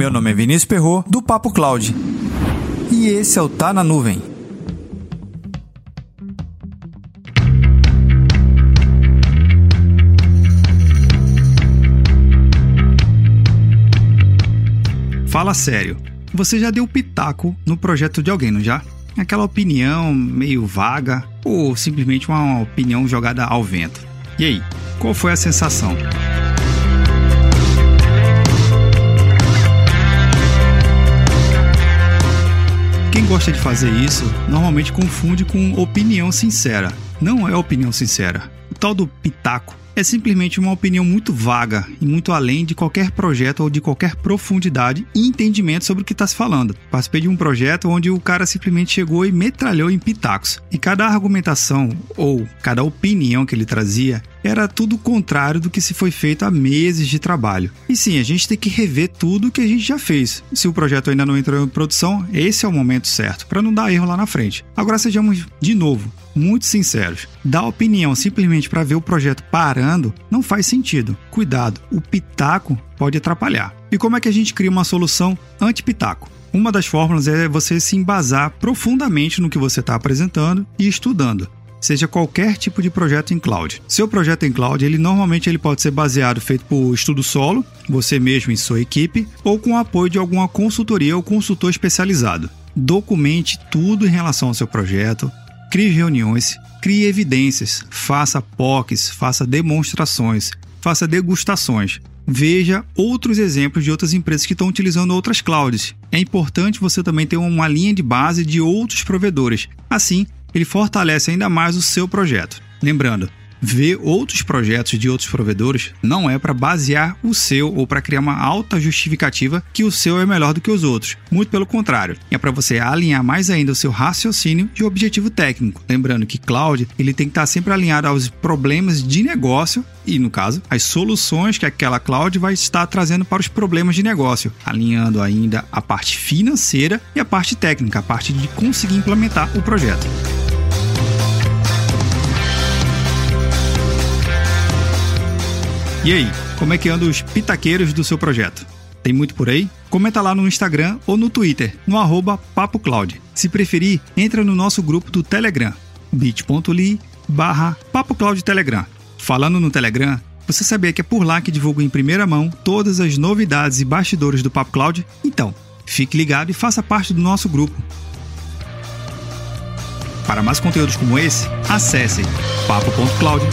Meu nome é Vinícius Perro do Papo Cloud. E esse é o Tá na Nuvem. Fala sério, você já deu pitaco no projeto de alguém, não já? Aquela opinião meio vaga ou simplesmente uma opinião jogada ao vento. E aí, qual foi a sensação? Quem gosta de fazer isso normalmente confunde com opinião sincera. Não é opinião sincera. O tal do pitaco é simplesmente uma opinião muito vaga e muito além de qualquer projeto ou de qualquer profundidade e entendimento sobre o que está se falando. Participei de um projeto onde o cara simplesmente chegou e metralhou em pitacos. E cada argumentação ou cada opinião que ele trazia era tudo o contrário do que se foi feito há meses de trabalho. E sim, a gente tem que rever tudo o que a gente já fez. Se o projeto ainda não entrou em produção, esse é o momento certo, para não dar erro lá na frente. Agora sejamos, de novo, muito sinceros. Dar opinião simplesmente para ver o projeto parando não faz sentido. Cuidado, o pitaco pode atrapalhar. E como é que a gente cria uma solução anti-pitaco? Uma das fórmulas é você se embasar profundamente no que você está apresentando e estudando seja qualquer tipo de projeto em cloud. Seu projeto em cloud, ele normalmente ele pode ser baseado feito por estudo solo, você mesmo em sua equipe, ou com o apoio de alguma consultoria ou consultor especializado. Documente tudo em relação ao seu projeto, crie reuniões, crie evidências, faça POCs, faça demonstrações, faça degustações. Veja outros exemplos de outras empresas que estão utilizando outras clouds. É importante você também ter uma linha de base de outros provedores. Assim, ele fortalece ainda mais o seu projeto. Lembrando, ver outros projetos de outros provedores não é para basear o seu ou para criar uma alta justificativa que o seu é melhor do que os outros. Muito pelo contrário, é para você alinhar mais ainda o seu raciocínio e objetivo técnico. Lembrando que cloud ele tem que estar sempre alinhado aos problemas de negócio e, no caso, as soluções que aquela cloud vai estar trazendo para os problemas de negócio, alinhando ainda a parte financeira e a parte técnica, a parte de conseguir implementar o projeto. E aí, como é que andam os pitaqueiros do seu projeto? Tem muito por aí? Comenta lá no Instagram ou no Twitter, no arroba PapoCloud. Se preferir, entra no nosso grupo do Telegram, bit.ly barra PapoCloud Telegram. Falando no Telegram, você sabia que é por lá que divulgo em primeira mão todas as novidades e bastidores do Papo Cloud? Então, fique ligado e faça parte do nosso grupo. Para mais conteúdos como esse, acesse papo.cloud.